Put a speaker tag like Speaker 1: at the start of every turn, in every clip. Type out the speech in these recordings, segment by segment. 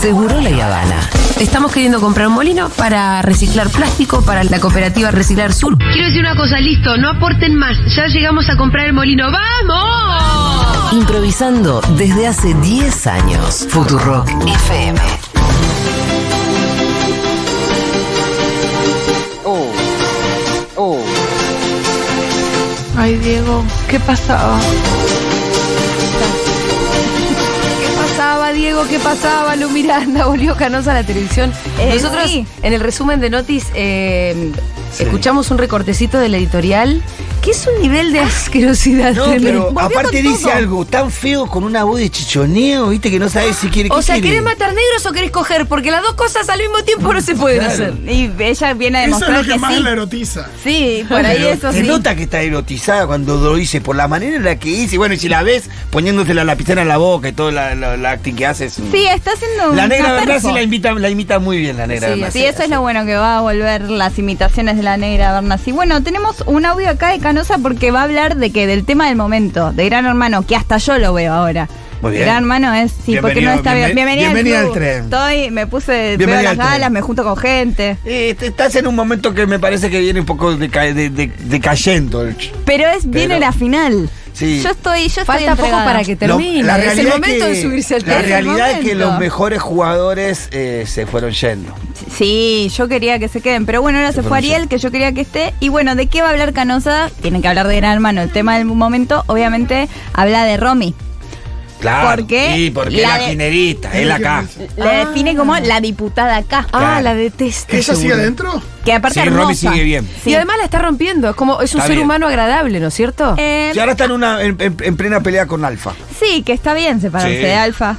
Speaker 1: Seguro La Habana. Estamos queriendo comprar un molino para reciclar plástico para la cooperativa Reciclar Sur.
Speaker 2: Quiero decir una cosa, listo, no aporten más. Ya llegamos a comprar el molino. ¡Vamos!
Speaker 1: Improvisando desde hace 10 años. Futurock FM.
Speaker 3: Oh. Oh.
Speaker 4: Ay, Diego, ¿qué pasaba? Diego? ¿Qué pasaba? Lu Miranda volvió Canosa a la televisión.
Speaker 5: Eh,
Speaker 4: Nosotros,
Speaker 5: sí.
Speaker 4: en el resumen de Notis, eh,
Speaker 3: Sí.
Speaker 4: escuchamos un recortecito del editorial, que es un nivel de asquerosidad.
Speaker 3: No, pero aparte dice
Speaker 5: todo.
Speaker 3: algo tan feo con una voz de chichoneo, viste, que no sabes si quiere
Speaker 4: O
Speaker 3: ¿qué
Speaker 4: sea,
Speaker 3: quiere?
Speaker 4: ¿querés matar negros o querés coger? Porque las dos cosas al mismo tiempo no se pueden
Speaker 3: Claro.
Speaker 4: hacer.
Speaker 5: Y ella viene a
Speaker 6: Eso es
Speaker 5: demostrar
Speaker 6: lo que,
Speaker 5: que,
Speaker 6: más
Speaker 5: sí.
Speaker 6: la erotiza.
Speaker 5: Sí, por ahí
Speaker 3: Pero
Speaker 5: eso
Speaker 3: se
Speaker 5: sí.
Speaker 3: nota que está erotizada cuando lo dice, por la manera en la que dice. Bueno, y si la ves poniéndose la lapicera en la boca y todo la, la, la acting que hace. es un-
Speaker 5: Sí, está haciendo
Speaker 3: La
Speaker 5: un
Speaker 3: negra verdad sí la, invita, la imita muy bien, la negra
Speaker 4: Sí.
Speaker 5: Sí, eso es lo bueno que va a volver las imitaciones de la negra Bernasi. Bueno, tenemos un audio acá de Canosa porque va a hablar de que del tema del momento, de Gran Hermano, que hasta yo lo veo ahora.
Speaker 3: Muy bien.
Speaker 5: Gran Hermano es, sí, porque no
Speaker 3: Bienvenido,
Speaker 5: está bien.
Speaker 3: bienven-
Speaker 5: Bienvenida, al
Speaker 3: bienvenida al tren.
Speaker 5: Estoy, me puse, veo las galas, me junto con gente.
Speaker 3: Eh, te- estás en un momento que me parece que viene un poco deca- de, de- decayendo. ch-
Speaker 5: Pero es viene
Speaker 3: Pero-
Speaker 5: la final.
Speaker 3: Sí.
Speaker 5: Yo estoy, yo
Speaker 4: Falta
Speaker 5: estoy
Speaker 4: poco para que termine.
Speaker 3: Lo-
Speaker 4: es el momento de subirse al
Speaker 3: La
Speaker 4: tren.
Speaker 3: realidad es que los mejores jugadores eh, se fueron yendo.
Speaker 5: Sí, yo quería que se queden, pero bueno, ahora se fue Ariel, que yo quería que esté. Y bueno, ¿de qué va a hablar Canosa? Tienen que hablar de Gran Hermano. El tema del momento, obviamente, habla de Romy.
Speaker 3: Claro.
Speaker 5: ¿Por qué?
Speaker 3: Sí, porque
Speaker 5: La
Speaker 3: es la
Speaker 5: de-
Speaker 3: ginerista, es la acá.
Speaker 5: Le define como la diputada acá.
Speaker 4: Ah,
Speaker 3: Claro.
Speaker 4: la detesto.
Speaker 6: ¿Ella sigue adentro?
Speaker 5: Que aparte
Speaker 3: Sí. Romy sigue bien.
Speaker 5: Sí.
Speaker 4: Y además la está rompiendo. Es como es un
Speaker 3: Está
Speaker 4: ser
Speaker 3: bien.
Speaker 4: humano agradable, ¿no es cierto?
Speaker 5: Eh,
Speaker 3: Y ahora está en, una, en, en- en plena pelea con Alfa.
Speaker 5: sí, que está bien separarse
Speaker 3: Sí.
Speaker 5: de Alfa.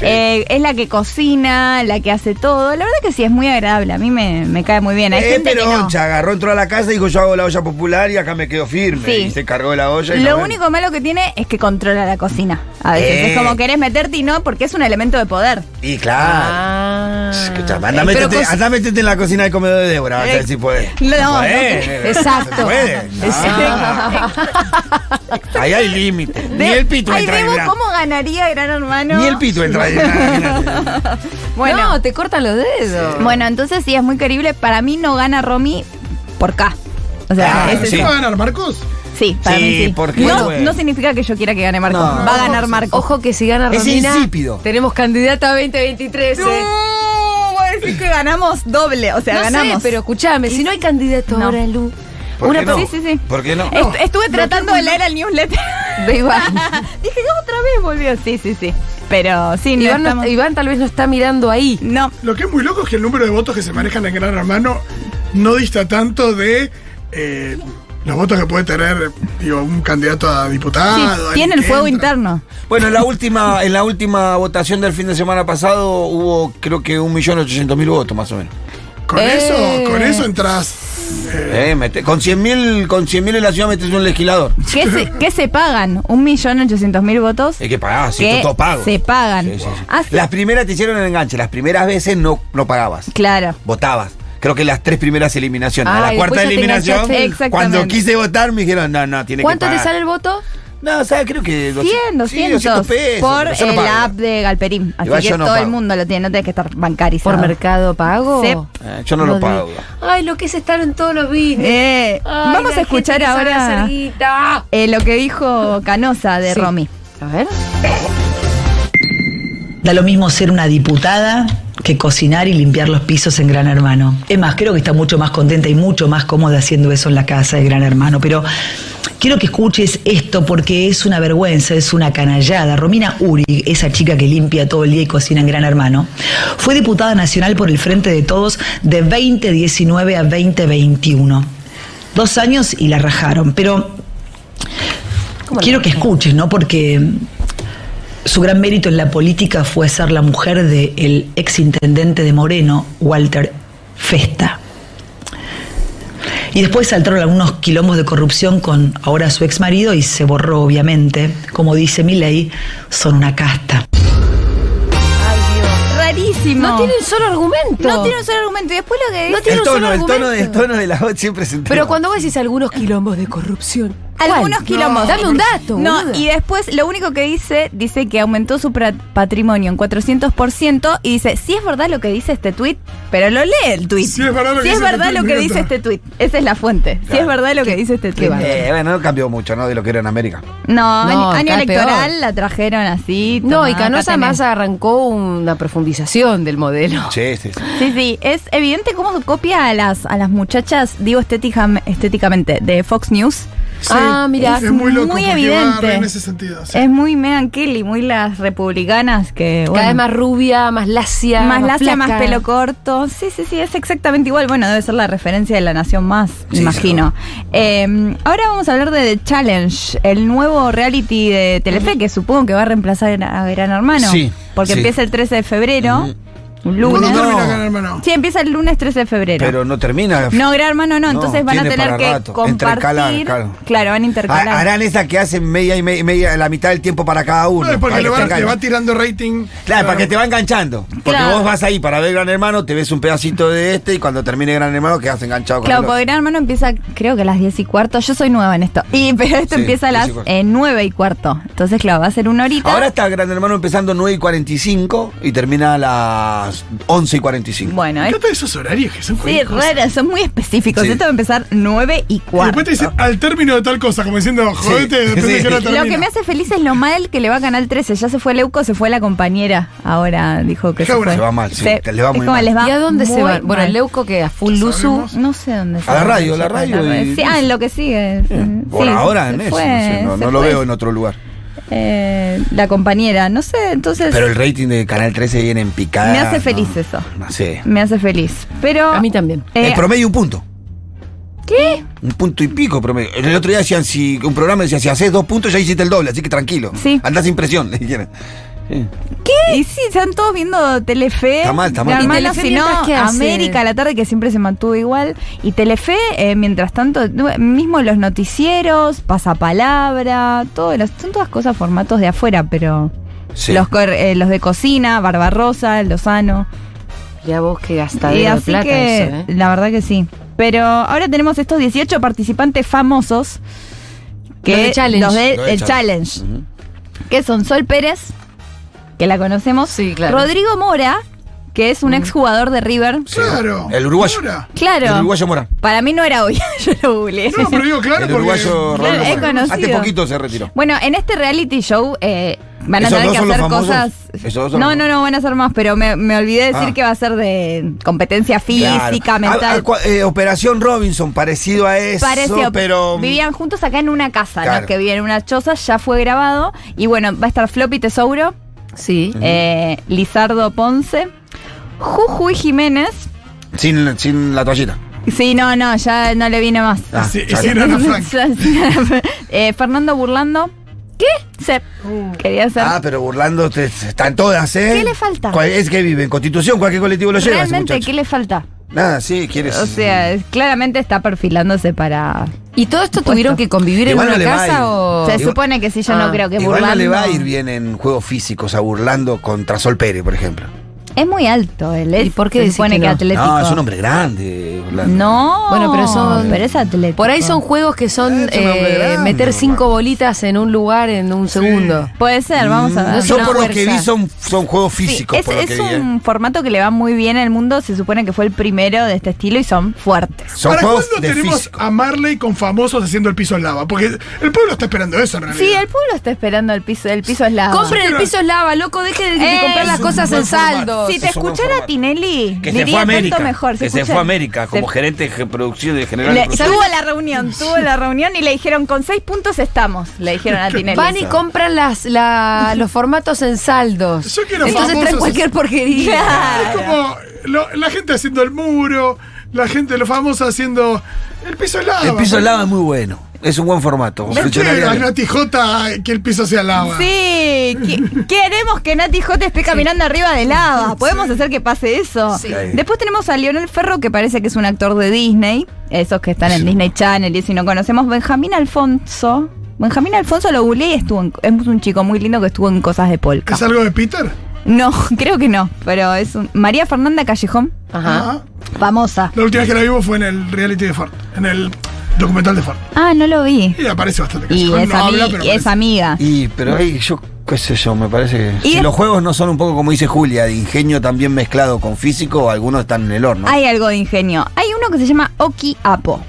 Speaker 3: Sí.
Speaker 5: Eh, es la que cocina, la que hace todo. La verdad que sí, es muy agradable. A mí me, me cae muy bien. Hay
Speaker 3: Eh,
Speaker 5: gente que
Speaker 3: pero
Speaker 5: no.
Speaker 3: se agarró, entró a la casa y dijo yo hago la olla popular y acá me quedo firme.
Speaker 5: Sí.
Speaker 3: Y se cargó de la olla. y
Speaker 5: Lo
Speaker 3: no,
Speaker 5: único malo que tiene es que controla la cocina. A veces
Speaker 3: Eh.
Speaker 5: es como querés meterte y no, porque es un elemento de poder.
Speaker 3: Y claro.
Speaker 4: Ah.
Speaker 3: Escuchame, anda,
Speaker 4: Eh, pero
Speaker 3: métete,
Speaker 4: cos-
Speaker 3: anda, métete en la cocina del comedor de Débora, a ver
Speaker 5: Eh,
Speaker 3: si puede.
Speaker 5: no, no
Speaker 3: puede.
Speaker 4: Exacto.
Speaker 3: Puede. No. Ahí hay límite. Ni el pito
Speaker 5: Ay,
Speaker 3: entra ahí,
Speaker 5: Debo,
Speaker 3: mirá.
Speaker 5: ¿cómo ganaría Gran Hermano?
Speaker 3: Ni el pito entra.
Speaker 5: Bueno,
Speaker 4: No, te cortan los dedos.
Speaker 5: bueno, entonces sí, es muy querible. Para mí no gana Romy por K. O sea,
Speaker 3: Ah,
Speaker 5: es
Speaker 6: ¿Eso
Speaker 3: sí.
Speaker 6: va a ganar Marcos?
Speaker 5: Sí, para
Speaker 3: Sí,
Speaker 5: mí sí.
Speaker 3: porque,
Speaker 5: no,
Speaker 3: bueno.
Speaker 5: no significa que yo quiera que gane Marco.
Speaker 3: No.
Speaker 5: Va a ganar Marco.
Speaker 4: Ojo que si gana
Speaker 3: Es
Speaker 4: Romina,
Speaker 3: insípido.
Speaker 4: tenemos candidata a 2023.
Speaker 5: No,
Speaker 4: eh.
Speaker 5: voy a decir que ganamos doble. O sea,
Speaker 4: No
Speaker 5: ganamos.
Speaker 4: sé, pero escúchame, si no hay candidato
Speaker 5: No.
Speaker 4: ahora, Lu.
Speaker 3: ¿Por
Speaker 4: Una
Speaker 3: qué no?
Speaker 5: Sí, sí, sí.
Speaker 3: ¿Por qué no?
Speaker 5: Est- estuve tratando de leer el newsletter.
Speaker 4: De Iván.
Speaker 5: Dije, otra vez volvió. Sí, sí, sí. Pero sí, no
Speaker 4: Iván, no-
Speaker 5: estamos-
Speaker 4: Iván tal vez no está mirando ahí.
Speaker 5: No,
Speaker 6: Lo que es muy loco es que el número de votos que se manejan en Gran Hermano no dista tanto de eh, los votos que puede tener digo, un candidato a diputado.
Speaker 5: sí,
Speaker 6: alguien
Speaker 5: tiene el
Speaker 6: que
Speaker 5: fuego
Speaker 6: entra.
Speaker 5: interno.
Speaker 3: Bueno, en la última, en la última votación del fin de semana pasado hubo creo que 1.800.000 votos más o menos.
Speaker 6: Con
Speaker 4: Eh.
Speaker 6: eso, con eso entras. Eh,
Speaker 3: mete- con 100.000 con 100.000 en la ciudad metes un legislador.
Speaker 5: ¿Qué se, qué se pagan? ¿Un millón ochocientos mil votos?
Speaker 3: Hay que pagar, sí,
Speaker 5: que
Speaker 3: todo pago.
Speaker 5: se pagan.
Speaker 3: Sí, sí, sí.
Speaker 5: Ah.
Speaker 3: Las primeras te hicieron el enganche, las primeras veces no, no pagabas,
Speaker 5: Claro.
Speaker 3: votabas. Creo que las tres primeras eliminaciones.
Speaker 4: Ah,
Speaker 3: a la cuarta eliminación, cuando quise votar me dijeron, no, no, tiene que
Speaker 4: ¿Cuánto
Speaker 3: pagar.
Speaker 4: te sale el voto?
Speaker 3: No, o sea, creo que
Speaker 5: 100,
Speaker 3: sí,
Speaker 5: 200
Speaker 3: pesos,
Speaker 5: por
Speaker 3: no
Speaker 5: el
Speaker 3: pago.
Speaker 5: app de Galperín. Así
Speaker 3: Igual
Speaker 5: que
Speaker 3: no
Speaker 5: todo el mundo lo tiene, no tenés que estar bancarizado.
Speaker 4: ¿Por mercado pago?
Speaker 5: Sí.
Speaker 3: Eh, yo no lo pago.
Speaker 4: Ay, lo que es estar en todos los business.
Speaker 5: Eh,
Speaker 4: Ay,
Speaker 5: vamos a escuchar ahora eh, lo que dijo Canosa de
Speaker 4: Sí.
Speaker 5: Romy.
Speaker 4: A ver.
Speaker 7: Da lo mismo ser una diputada que cocinar y limpiar los pisos en Gran Hermano. Es más, creo que está mucho más contenta y mucho más cómoda haciendo eso en la casa de Gran Hermano. Pero quiero que escuches esto porque es una vergüenza, es una canallada. Romina Uri, esa chica que limpia todo el día y cocina en Gran Hermano, fue diputada nacional por el Frente de Todos de 2019 a 2021. Dos años y la rajaron. Pero quiero que escuches, ¿no? Porque su gran mérito en la política fue ser la mujer del ex intendente de Moreno, Walter Festa. Y después saltaron algunos quilombos de corrupción con ahora su ex marido y se borró, obviamente. Como dice mi ley, son una casta.
Speaker 4: No tiene un solo argumento.
Speaker 5: No tiene un solo argumento. Y después lo que
Speaker 4: No
Speaker 5: dice.
Speaker 4: tiene
Speaker 3: El
Speaker 4: un solo
Speaker 3: tono, el tono,
Speaker 4: argumento.
Speaker 3: el tono de la voz siempre se entera.
Speaker 4: Pero cuando vos decís algunos quilombos de corrupción,
Speaker 5: Algunos
Speaker 6: No,
Speaker 5: quilombos.
Speaker 4: Dame un dato.
Speaker 5: No,
Speaker 4: boluda.
Speaker 5: y después lo único que dice, dice que aumentó su patrimonio en 400% y dice, si es verdad lo que dice este tuit, pero lo lee el tuit.
Speaker 6: Sí es verdad lo que
Speaker 5: Si es
Speaker 6: dice este
Speaker 5: verdad lo que dice este tuit. Esa es la fuente. Si es verdad lo que dice este tuit.
Speaker 3: Eh, bueno, no cambió mucho, ¿no? De lo que era en América.
Speaker 5: No,
Speaker 4: No,
Speaker 5: año- electoral
Speaker 4: peor.
Speaker 5: la trajeron así.
Speaker 4: No, y Canosa más arrancó una profundización del modelo.
Speaker 3: Sí, sí, sí.
Speaker 5: Sí, sí, es evidente cómo copia a las, a las muchachas, digo estética- estéticamente, de Fox News.
Speaker 6: Sí.
Speaker 4: Ah, mira.
Speaker 6: Es muy loco
Speaker 5: Muy evidente.
Speaker 6: en ese sentido. sí.
Speaker 5: Es muy Megan Kelly, muy las republicanas que...
Speaker 4: Cada
Speaker 5: bueno,
Speaker 4: vez más rubia, más lacia.
Speaker 5: más lacia, más pelo corto. Sí, sí, sí, es exactamente igual. Bueno, debe ser la referencia de la nación más,
Speaker 3: Sí,
Speaker 5: imagino. Eh, ahora vamos a hablar de The Challenge, el nuevo reality de Telefe, que supongo que va a reemplazar a Gran Hermano.
Speaker 3: Sí,
Speaker 5: Porque
Speaker 3: sí.
Speaker 5: empieza el 13 de febrero, un
Speaker 6: ¿Cuándo
Speaker 5: lunes.
Speaker 3: No.
Speaker 6: termina Gran Hermano?
Speaker 5: Sí, empieza el lunes 13 de febrero.
Speaker 3: Pero no termina.
Speaker 5: No, Gran Hermano no,
Speaker 3: No,
Speaker 5: entonces van a
Speaker 3: tiene
Speaker 5: tener
Speaker 3: para
Speaker 5: que
Speaker 3: rato.
Speaker 5: compartir.
Speaker 3: Intercalar, claro.
Speaker 5: Claro, van a intercalar.
Speaker 3: Ha- Harán esa que hacen media y me- media, la mitad del tiempo para cada uno.
Speaker 6: No, es porque
Speaker 3: Ahí
Speaker 6: le
Speaker 3: te
Speaker 6: va, le
Speaker 3: enganchan.
Speaker 6: va tirando rating.
Speaker 3: Claro, para que te va enganchando. Porque
Speaker 5: Claro.
Speaker 3: vos vas ahí para ver Gran Hermano, te ves un pedacito de este y cuando termine Gran Hermano quedas enganchado con
Speaker 5: Claro,
Speaker 3: el
Speaker 5: porque. Gran Hermano empieza, creo que a las 10 y cuarto. Yo soy nueva en esto. Y, pero esto
Speaker 3: Sí,
Speaker 5: empieza a
Speaker 3: 10
Speaker 5: las
Speaker 3: y cuarto.
Speaker 5: eh, 9 y cuarto. Entonces, claro, va a ser una horita.
Speaker 3: Ahora está Gran Hermano empezando 9 y 45 y termina a las 11 y 45.
Speaker 5: bueno,
Speaker 6: Me
Speaker 5: es,
Speaker 6: encantan esos horarios que son
Speaker 5: sí, raras, son muy específicos.
Speaker 3: Sí.
Speaker 5: Esto va a empezar 9 y
Speaker 6: Y
Speaker 5: cuarto.
Speaker 6: después te dicen al término de tal cosa, como diciendo, jodete, depende
Speaker 3: Sí.
Speaker 6: de qué
Speaker 3: Lo
Speaker 5: que me hace feliz es lo mal que le va a Canal 13. Ya se fue Leuco, se fue la compañera. Ahora dijo que se fue.
Speaker 3: Se va mal, sí,
Speaker 5: Se-
Speaker 3: te le va muy
Speaker 5: como
Speaker 3: mal.
Speaker 5: va
Speaker 4: ¿Y a dónde se va? Bueno, el Leuco que a full luzu.
Speaker 5: No sé dónde se
Speaker 3: A la radio, la
Speaker 5: chicos,
Speaker 3: radio
Speaker 5: la
Speaker 3: y-
Speaker 5: Sí, ah, en lo que sigue.
Speaker 3: Por
Speaker 5: Sí,
Speaker 3: ahora en eso, no, lo veo en otro lugar.
Speaker 5: Eh, la compañera, no sé, entonces
Speaker 3: Pero el rating de Canal 13 viene en picada.
Speaker 5: me hace
Speaker 3: no,
Speaker 5: feliz eso.
Speaker 3: No sé.
Speaker 5: Me hace feliz. Pero.
Speaker 4: A mí también.
Speaker 5: eh,
Speaker 3: el promedio un punto.
Speaker 5: ¿Qué?
Speaker 3: Un punto y pico promedio. El otro día decían, si un programa decía, si haces dos puntos ya hiciste el doble, así que tranquilo.
Speaker 5: Sí.
Speaker 3: Andás sin presión, le dijeron. Sí.
Speaker 5: ¿Qué? Y sí, están todos viendo Telefe.
Speaker 3: Está mal, está mal.
Speaker 5: Gran
Speaker 4: ¿Y
Speaker 5: Hermano,
Speaker 4: Telefe
Speaker 5: si no,
Speaker 4: mientras qué hace?
Speaker 5: América a la tarde, que siempre se mantuvo igual. Y Telefe, eh, mientras tanto, mismo los noticieros, pasapalabra, todo, los- son todas cosas, formatos de afuera, pero.
Speaker 3: Sí.
Speaker 5: Los, eh, los de cocina, Barbarosa, Lozano.
Speaker 4: Ya vos que
Speaker 5: Y
Speaker 4: gastadero de plata
Speaker 5: que,
Speaker 4: eso, ¿eh?
Speaker 5: la verdad que sí. Pero ahora tenemos estos 18 participantes famosos. Que
Speaker 4: Los de Challenge.
Speaker 5: los de-
Speaker 3: Los de
Speaker 5: el
Speaker 3: Challenge.
Speaker 5: Challenge. Que son Sol Pérez, que la conocemos.
Speaker 4: Sí, claro.
Speaker 5: Rodrigo Mora, que es un exjugador de River.
Speaker 6: Claro.
Speaker 3: El uruguayo.
Speaker 5: Claro.
Speaker 3: El uruguayo Mora.
Speaker 5: Para mí no era hoy, yo lo googleé.
Speaker 6: No, pero digo claro
Speaker 3: el
Speaker 6: porque.
Speaker 3: uruguayo
Speaker 5: Claro,
Speaker 3: Raúl
Speaker 5: es
Speaker 3: Mora.
Speaker 5: conocido.
Speaker 3: Hace poquito se retiró.
Speaker 5: Bueno, en este reality show eh, van a
Speaker 3: ¿Esos
Speaker 5: tener que hacer cosas.
Speaker 3: ¿Esos dos son
Speaker 5: No, no, no, van a ser más, pero me, me olvidé decir
Speaker 3: Ah.
Speaker 5: que va a ser de competencia física,
Speaker 3: Claro.
Speaker 5: mental.
Speaker 3: A- a cua- eh, Operación Robinson, parecido a eso,
Speaker 5: Pareció,
Speaker 3: pero.
Speaker 5: vivían juntos acá en una casa,
Speaker 3: Claro.
Speaker 5: los que vivían en una choza, ya fue grabado. Y bueno, va a estar Floppy Tesouro,
Speaker 4: Sí.
Speaker 5: eh, Lizardo Ponce, Jujuy Jiménez.
Speaker 3: Sin, sin la toallita.
Speaker 5: Sí, no, no, ya no le viene más.
Speaker 3: Ah,
Speaker 6: Sí,
Speaker 3: está.
Speaker 6: no.
Speaker 5: Eh, Fernando Burlando. ¿Qué? Se quería ser.
Speaker 3: Ah, pero burlando, están todas, ¿eh?
Speaker 5: ¿Qué le falta?
Speaker 3: ¿Cuál- Es que vive en Constitución, cualquier colectivo lo lleva.
Speaker 5: Realmente. ¿qué le falta?
Speaker 3: Nada, sí, quieres.
Speaker 5: O sea, claramente está perfilándose para.
Speaker 4: ¿Y todo esto tuvieron que convivir en
Speaker 3: Igual
Speaker 4: una
Speaker 3: no
Speaker 4: casa o...?
Speaker 5: Se
Speaker 3: Igual-
Speaker 5: supone que sí, yo no creo que
Speaker 3: Igual
Speaker 5: burlando.
Speaker 3: no le va a ir bien en juegos físicos a burlando contra Sol Pérez, por ejemplo.
Speaker 5: Es muy alto él. Es,
Speaker 4: ¿Y por qué
Speaker 5: se supone
Speaker 4: que
Speaker 5: que,
Speaker 4: no?
Speaker 5: atlético.
Speaker 3: No, es un hombre grande.
Speaker 5: No.
Speaker 4: Bueno, pero son-
Speaker 5: Pero es atlético.
Speaker 4: Por ahí son juegos que son
Speaker 3: un
Speaker 4: eh,
Speaker 3: grande,
Speaker 4: meter cinco bolitas en un lugar en un segundo.
Speaker 5: Puede ser, vamos a ver.
Speaker 3: Yo
Speaker 4: una
Speaker 3: por lo que vi son, son juegos
Speaker 5: Sí,
Speaker 3: físicos.
Speaker 5: es,
Speaker 3: por lo
Speaker 5: es
Speaker 3: que vi, ¿eh?
Speaker 5: un formato que le va muy bien al mundo. Se supone que fue el primero de este estilo y son fuertes.
Speaker 3: Son
Speaker 6: ¿Para
Speaker 3: juegos
Speaker 6: cuándo
Speaker 3: de
Speaker 6: tenemos
Speaker 3: físico.
Speaker 6: a Marley con famosos haciendo el piso en lava? Porque el pueblo está esperando eso en realidad.
Speaker 5: Sí, el pueblo está esperando el piso. El piso es lava.
Speaker 4: Compren el piso es lava, loco, deje de, de
Speaker 5: Eh,
Speaker 4: comprar las
Speaker 6: un
Speaker 4: cosas en
Speaker 6: formato.
Speaker 5: Si te
Speaker 3: Es
Speaker 5: escuchara. Tinelli,
Speaker 3: Que se
Speaker 5: diría
Speaker 3: fue a América.
Speaker 5: tanto mejor.
Speaker 3: que se fue a América como
Speaker 5: se-
Speaker 3: gerente de producción de general.
Speaker 5: le-
Speaker 3: de producción.
Speaker 5: tuvo la reunión, tuvo la reunión y le dijeron con seis puntos estamos. Le dijeron a Tinelli.
Speaker 4: Van y compran las, la- los formatos en saldos.
Speaker 6: Yo quiero
Speaker 4: Entonces traen cualquier porquería.
Speaker 6: Es como lo- la gente haciendo el muro, la gente, los famosos haciendo el piso lava.
Speaker 3: El piso de lava es muy bueno. Es un buen formato.
Speaker 6: ¿Por qué
Speaker 3: Funcionaría
Speaker 6: a. Nati J que el piso sea lava?
Speaker 5: Sí, queremos que Nati J esté caminando arriba de lava. Podemos hacer que pase eso.
Speaker 4: Sí.
Speaker 5: Después tenemos a Lionel Ferro, que parece que es un actor de Disney. Esos que están en Disney Channel y si no conocemos. Benjamín Alfonso. Benjamín Alfonso lo googleé y estuvo en- es un chico muy lindo que estuvo en cosas de polka.
Speaker 6: ¿Es algo de Peter?
Speaker 5: No, creo que no, pero es un. María Fernanda Callejón,
Speaker 4: Ajá.
Speaker 6: Ajá.
Speaker 5: famosa.
Speaker 6: La última vez que la vimos fue en el reality de Ford. En el documental de Ford.
Speaker 5: Ah, no lo vi.
Speaker 6: Y aparece bastante.
Speaker 5: Y es,
Speaker 6: no
Speaker 5: ami-
Speaker 6: habla, pero
Speaker 5: y es
Speaker 6: aparece.
Speaker 5: amiga.
Speaker 3: Y, pero ahí yo, qué sé yo, me parece que.
Speaker 5: Y
Speaker 3: Si
Speaker 5: es-
Speaker 3: los juegos no son un poco como dice Julia, de ingenio también mezclado con físico, algunos están en el horno.
Speaker 5: Hay algo de ingenio. Hay uno que se llama Oki Apo.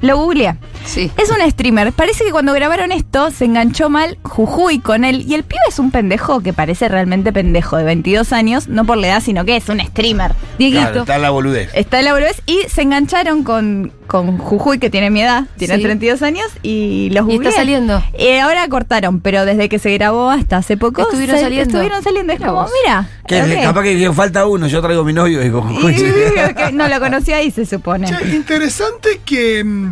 Speaker 5: Lo googleé.
Speaker 4: Sí.
Speaker 5: Es un streamer. Parece que cuando grabaron esto se enganchó mal Jujuy con él. Y el pibe es un pendejo que parece realmente pendejo de 22 años. No por la edad, sino que es un streamer. Dieguito.
Speaker 3: Claro, está la boludez.
Speaker 5: Está en la boludez y se engancharon con, con Jujuy, que tiene mi edad, tiene
Speaker 4: Sí.
Speaker 5: 32 años, y los
Speaker 4: Y está
Speaker 5: googleé.
Speaker 4: saliendo.
Speaker 5: Eh, ahora cortaron, pero desde que se grabó hasta hace poco
Speaker 4: Estuvieron
Speaker 5: se-
Speaker 4: saliendo.
Speaker 5: Estuvieron saliendo. Es
Speaker 4: Mira
Speaker 5: como, mira.
Speaker 3: Que
Speaker 5: ok.
Speaker 3: Capaz que falta uno, yo traigo a mi novio y digo,
Speaker 5: Y- no lo conocí ahí, se supone.
Speaker 6: Che, interesante que.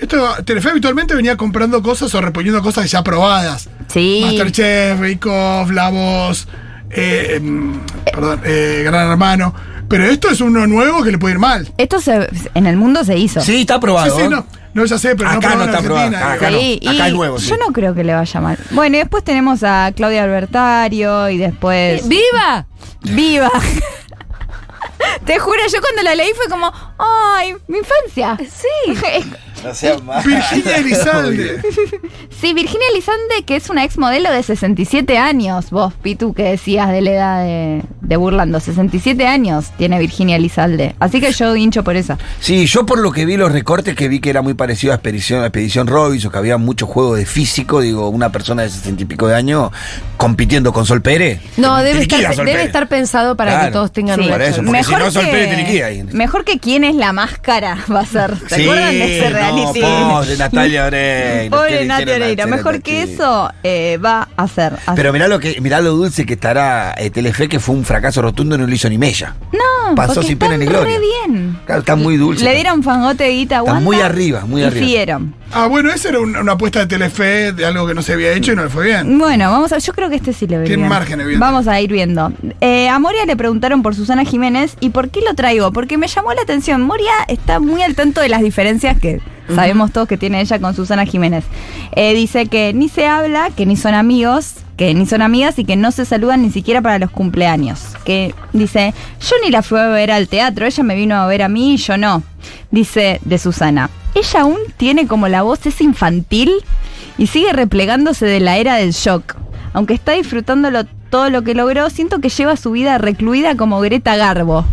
Speaker 6: Esto, Telefe habitualmente venía comprando cosas o reponiendo cosas ya probadas.
Speaker 5: Sí.
Speaker 6: Masterchef, Bake Off, La Voz, eh, em, perdón, eh, Gran Hermano. Pero esto es uno nuevo que le puede ir mal.
Speaker 5: Esto se- en el mundo se hizo.
Speaker 3: Sí, está
Speaker 6: Sí,
Speaker 3: aprobado.
Speaker 6: sí,
Speaker 3: ¿eh?
Speaker 6: no. No, ya sé, pero
Speaker 3: Acá
Speaker 6: no, probado
Speaker 3: no
Speaker 6: en
Speaker 3: está aprobado. Acá
Speaker 6: digo.
Speaker 3: no.
Speaker 5: Sí,
Speaker 3: Acá es nuevo, sí.
Speaker 5: Yo no creo que le vaya mal. Bueno, y después tenemos a Claudia Albertario y después.
Speaker 4: ¡Viva!
Speaker 5: ¡Viva! Te juro, yo cuando la leí fue como, ¡ay, mi infancia! Sí.
Speaker 3: No seas mal.
Speaker 6: Virginia Elizalde.
Speaker 5: sí, Virginia Elizalde, que es una ex modelo de 67 años. Vos, Pitu, que decías de la edad de, de Burlando. 67 años tiene Virginia Elizalde. Así que yo hincho por esa.
Speaker 3: Sí, yo por lo que vi los recortes que vi que era muy parecido a Expedición, a Expedición Robinson, que había mucho juego de físico, digo, una persona de sesenta y pico de años compitiendo con Sol Pérez.
Speaker 4: No, debe estar,
Speaker 3: Sol
Speaker 4: debe
Speaker 3: Pérez.
Speaker 4: estar pensado para
Speaker 3: Claro.
Speaker 4: que todos tengan
Speaker 5: Sí.
Speaker 3: eso, porque si no, Sol Pérez te liquida ahí.
Speaker 5: mejor que quién es la máscara va a ser. ¿Se
Speaker 3: Sí,
Speaker 5: acuerdan de ese
Speaker 3: no,
Speaker 5: reality?
Speaker 3: pobre Natalia Oreiro. ¿Qué
Speaker 5: Pobre
Speaker 3: le
Speaker 5: Nati
Speaker 3: hicieron a
Speaker 5: Oreiro.
Speaker 3: hacer a
Speaker 5: Mejor que eso eh, va a así.
Speaker 3: Pero mirá lo que, mirá lo dulce que estará eh, Telefe, que fue un fracaso rotundo, no lo hizo ni Mella.
Speaker 5: no,
Speaker 3: pasó sin pena ni gloria.
Speaker 5: re bien.
Speaker 3: Claro, está muy dulce.
Speaker 5: Le dieron fangote de guita
Speaker 3: Está muy arriba, muy arriba.
Speaker 5: siguieron.
Speaker 6: Ah, bueno, esa era una, una apuesta de Telefe de algo que no se había hecho y no le fue bien.
Speaker 5: Bueno, vamos a. Yo creo que este sí le vería.
Speaker 6: Tiene margen, evidente.
Speaker 5: Vamos a ir viendo. Eh, a Moria le preguntaron por Susana Jiménez y por qué lo traigo. Porque me llamó la atención. Moria está muy al tanto de las diferencias que sabemos todos que tiene ella con Susana Jiménez. Eh, dice que ni se habla, que ni son amigos, que ni son amigas y que no se saludan ni siquiera para los cumpleaños. Que dice, yo ni la fui a ver al teatro, ella me vino a ver a mí y yo no. Dice de Susana. Ella aún tiene como la voz es infantil y sigue replegándose de la era del shock. Aunque está disfrutándolo todo lo que logró, siento que lleva su vida recluida como Greta Garbo.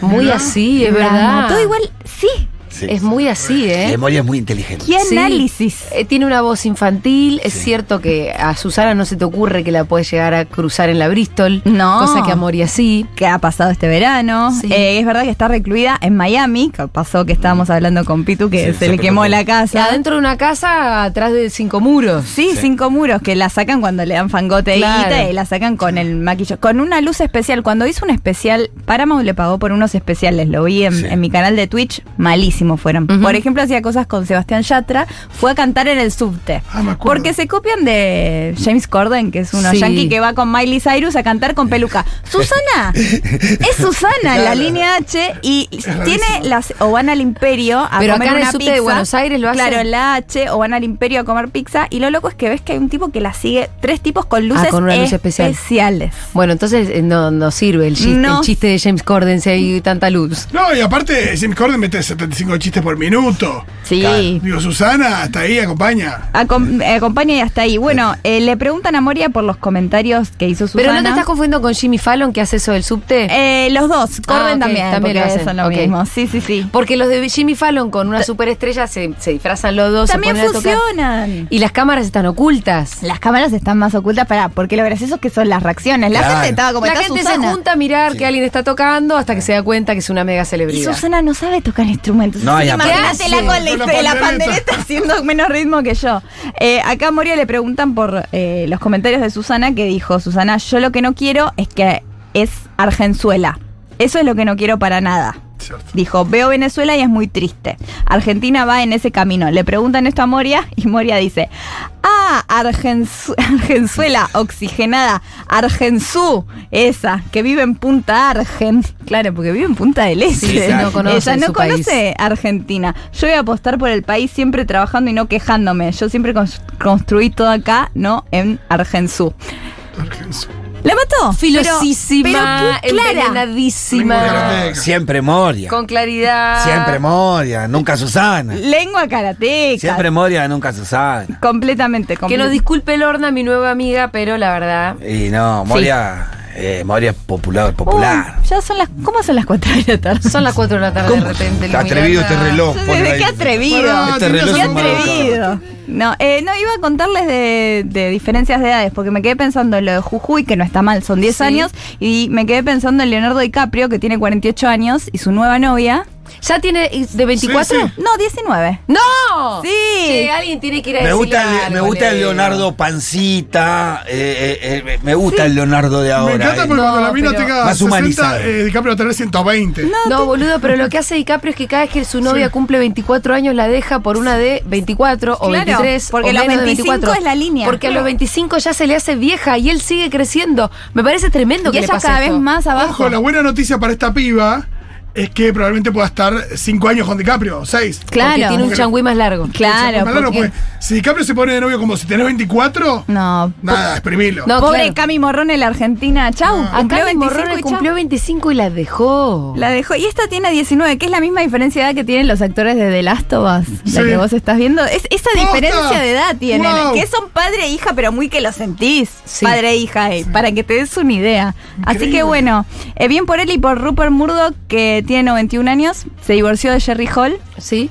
Speaker 4: Muy así, es
Speaker 5: La
Speaker 4: verdad.
Speaker 5: mató igual, sí.
Speaker 3: Sí.
Speaker 4: Es muy así, ¿eh?
Speaker 3: Memoria es muy inteligente.
Speaker 5: ¿Qué
Speaker 4: Sí.
Speaker 5: análisis?
Speaker 4: Eh, tiene una voz infantil. Es cierto que a Susana no se te ocurre que la puedes llegar a cruzar en la Bristol.
Speaker 5: No.
Speaker 4: Cosa que a Moria sí.
Speaker 5: que ha pasado este verano.
Speaker 4: Sí.
Speaker 5: Eh, es verdad que está recluida en Miami. que pasó que estábamos hablando con Pitu que
Speaker 3: Sí,
Speaker 5: se,
Speaker 3: se
Speaker 5: le quemó la casa.
Speaker 4: Adentro de una casa, atrás de cinco muros.
Speaker 5: Sí, cinco muros que la sacan cuando le dan fangote de
Speaker 4: Claro.
Speaker 5: guita y la sacan con el maquillaje. Con una luz especial. Cuando hizo un especial, Paramount le pagó por unos especiales. Lo vi en,
Speaker 3: Sí.
Speaker 5: en mi canal de Twitch. Malísimo fueron. Por ejemplo, hacía cosas con Sebastián Yatra. Fue a cantar en el subte.
Speaker 6: Ah, me acuerdo.
Speaker 5: Porque se copian de James Corden, que es uno
Speaker 4: Sí.
Speaker 5: yankee que va con Miley Cyrus a cantar con peluca. Susana, es Susana, la línea H, y tiene las. O van al Imperio a
Speaker 4: Pero
Speaker 5: comer
Speaker 4: acá en el
Speaker 5: una
Speaker 4: subte
Speaker 5: pizza.
Speaker 4: de Buenos Aires lo hacen.
Speaker 5: Claro, en la H, o van al Imperio a comer pizza. Y lo loco es que ves que hay un tipo que la sigue, tres tipos con luces
Speaker 4: Ah, con una luz especial.
Speaker 5: especiales.
Speaker 4: Bueno, entonces eh, no, no sirve el chiste,
Speaker 5: No.
Speaker 4: el chiste de James Corden si hay tanta luz.
Speaker 6: No, y aparte, James Corden mete 75 chistes por minuto.
Speaker 5: Sí.
Speaker 6: Digo, Susana, hasta ahí acompaña.
Speaker 5: Acom- acompaña y hasta ahí. Bueno, eh, le preguntan a Moria por los comentarios que hizo Susana.
Speaker 4: Pero no te estás confundiendo con Jimmy Fallon que hace eso del subte.
Speaker 5: Eh, los dos, Corden
Speaker 4: ok,
Speaker 5: también,
Speaker 4: también lo hacen,
Speaker 5: son lo
Speaker 4: ok.
Speaker 5: mismo. Sí, sí, sí.
Speaker 4: Porque los de Jimmy Fallon con una superestrella se, se disfrazan los dos,
Speaker 5: También
Speaker 4: se ponen a tocar.
Speaker 5: funcionan.
Speaker 4: Y las cámaras están ocultas.
Speaker 5: Las cámaras están más ocultas para, porque lo gracioso es que son las reacciones. La
Speaker 3: Claro.
Speaker 5: gente estaba como
Speaker 4: la
Speaker 5: está
Speaker 4: gente
Speaker 5: Susana.
Speaker 4: se junta a mirar que alguien está tocando hasta que se da cuenta que es una mega
Speaker 5: Y
Speaker 4: celebridad.
Speaker 5: Susana no sabe tocar instrumentos.
Speaker 3: No,
Speaker 5: Así
Speaker 3: y
Speaker 5: que
Speaker 3: aparte-
Speaker 5: Imagínatela
Speaker 4: ¿Qué
Speaker 5: con la,
Speaker 6: Con la
Speaker 5: pandereta
Speaker 6: pandereta.
Speaker 5: haciendo menos ritmo que yo. Eh, acá a Moria le preguntan por eh, los comentarios de Susana que dijo, Susana, yo lo que no quiero es que es Argenzuela. Eso es lo que no quiero para nada.
Speaker 6: Cierto.
Speaker 5: Dijo, veo Venezuela y es muy triste. Argentina va en ese camino. Le preguntan esto a Moria y Moria dice, ah, Argenzu- Argenzuela oxigenada, Argenzú, esa, que vive en Punta Argen. Claro, porque vive en Punta del Este.
Speaker 4: Sí, sí, no conoce
Speaker 5: Ella no
Speaker 4: su país.
Speaker 5: conoce Argentina. Yo voy a apostar por el país siempre trabajando y no quejándome. Yo siempre cons- construí todo acá, no en Argenzú. ¿La mató?
Speaker 4: Filosísima,
Speaker 5: Pero, pero
Speaker 4: envenenadísima.
Speaker 6: Lengua
Speaker 3: Siempre Moria.
Speaker 4: Con claridad.
Speaker 3: Siempre Moria, nunca Susana.
Speaker 5: Lengua karateca.
Speaker 3: Siempre Moria, nunca Susana.
Speaker 5: Completamente,
Speaker 4: Que nos disculpe Lorna, mi nueva amiga, pero la verdad.
Speaker 3: Y no, Moria, eh, Moria es popular, popular.
Speaker 5: Uy, ya son las. ¿Cómo son las 4 de la tarde?
Speaker 4: Son las 4 de la tarde
Speaker 3: ¿Cómo?
Speaker 4: de repente.
Speaker 3: Está atrevido este reloj. ahí.
Speaker 5: qué atrevido.
Speaker 6: Pará,
Speaker 3: Este reloj
Speaker 5: Qué atrevido. No, eh, no, iba a contarles de, de diferencias de edades, porque me quedé pensando en lo de Jujuy, que no está mal, son 10
Speaker 4: Sí.
Speaker 5: años, y me quedé pensando en Leonardo DiCaprio, que tiene 48 años, y su nueva novia.
Speaker 4: ¿Ya tiene de 24?
Speaker 6: Sí, sí.
Speaker 5: No, 19.
Speaker 4: ¡No!
Speaker 5: Sí.
Speaker 4: Che, alguien tiene que ir a
Speaker 3: Me gusta, el, me
Speaker 4: algo,
Speaker 3: gusta el
Speaker 4: Leo.
Speaker 3: Leonardo Pancita. eh, eh, eh, me gusta el Leonardo de ahora.
Speaker 6: Me encanta
Speaker 3: eh.
Speaker 6: porque cuando
Speaker 4: No,
Speaker 6: la mina tenga
Speaker 3: Más
Speaker 6: 60,
Speaker 3: humanizado.
Speaker 6: eh, DiCaprio tener 120.
Speaker 4: No, boludo, pero lo que hace DiCaprio es que cada vez que su novia
Speaker 6: Sí.
Speaker 4: cumple 24 años la deja por una de 24 o
Speaker 5: Claro,
Speaker 4: 23
Speaker 5: porque
Speaker 4: o
Speaker 5: los
Speaker 4: menos de
Speaker 5: 25
Speaker 4: 24.
Speaker 5: es la línea.
Speaker 4: Porque a los 25 ya se le hace vieja y él sigue creciendo. Me parece tremendo
Speaker 5: Y
Speaker 4: que le
Speaker 5: ella
Speaker 4: pase
Speaker 5: cada
Speaker 4: esto.
Speaker 5: vez más abajo.
Speaker 6: Ojo, la buena noticia para esta piba es que probablemente pueda estar 5 años con DiCaprio, 6.
Speaker 5: Claro.
Speaker 4: Porque tiene un changüí más largo.
Speaker 5: Claro, porque-
Speaker 6: pues, si DiCaprio se pone de novio como si tenés 24,
Speaker 5: No.
Speaker 6: nada, exprimilo.
Speaker 4: No,
Speaker 5: Pobre
Speaker 4: claro.
Speaker 5: Cami Morrón en la Argentina. Chau.
Speaker 4: Acá
Speaker 5: cumplió
Speaker 4: Cami
Speaker 5: 25
Speaker 4: Morrone
Speaker 5: y
Speaker 4: cumplió
Speaker 5: chau.
Speaker 4: 25 y la dejó.
Speaker 5: La dejó. Y esta tiene 19, que es la misma diferencia de edad que tienen los actores de The Last of Us, la que vos estás viendo. Es, esa
Speaker 6: ¡Posta!
Speaker 5: diferencia de edad tienen,
Speaker 6: ¡Wow!
Speaker 5: que son padre e hija, pero muy que lo sentís.
Speaker 4: Sí.
Speaker 5: Padre e hija, eh, para que te des una idea. Así que bueno, eh, bien por él y por Rupert Murdoch, que tiene 91 años, se divorció de Jerry Hall.
Speaker 4: ¿Sí?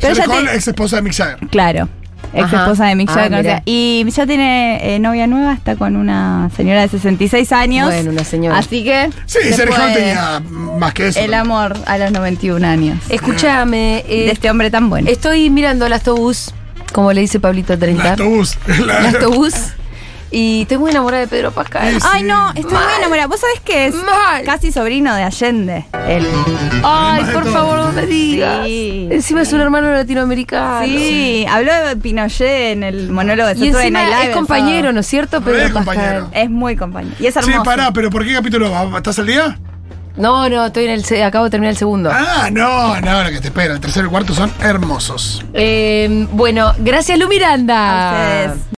Speaker 5: Pero
Speaker 6: Hall,
Speaker 5: te-
Speaker 6: ex esposa de Mick Jagger.
Speaker 5: Claro. Ex
Speaker 4: Ajá.
Speaker 5: esposa de Mick
Speaker 4: Ah,
Speaker 5: y ya tiene eh, novia nueva, está con una señora de 66 años.
Speaker 4: Bueno, una señora.
Speaker 5: Así que.
Speaker 6: Sí,
Speaker 5: se
Speaker 6: Sherry Hall tenía más que eso.
Speaker 5: El amor a los 91 años.
Speaker 4: Escúchame. eh,
Speaker 5: de este hombre tan bueno.
Speaker 4: Estoy mirando el autobús, como le dice Pablito
Speaker 6: El
Speaker 4: 30.
Speaker 6: autobús.
Speaker 4: El autobús. Y estoy muy enamorada de Pedro Pascal.
Speaker 6: Sí.
Speaker 5: Ay, no, estoy muy enamorada. Vos sabés que es
Speaker 4: Mal.
Speaker 5: casi sobrino de Allende. Él.
Speaker 4: Ay,
Speaker 6: Además
Speaker 4: por favor, no me digas.
Speaker 5: Sí.
Speaker 4: Encima es un hermano latinoamericano.
Speaker 5: Sí, habló de Pinochet en el monólogo de
Speaker 4: Y
Speaker 5: Saturday
Speaker 4: encima
Speaker 5: Night Live
Speaker 4: es compañero. ¿no es cierto? Pedro
Speaker 6: compañero.
Speaker 4: Pascal.
Speaker 5: Es muy compañero. Y es
Speaker 6: Sí,
Speaker 5: hermoso.
Speaker 6: pará, pero ¿por qué capítulo va? ¿Estás al día?
Speaker 4: No, no, estoy en el acabo de terminar el segundo.
Speaker 6: Ah, no, no, lo que te espera. El tercero y el cuarto son hermosos.
Speaker 4: Eh, bueno, gracias Lu Miranda.
Speaker 5: Ustedes.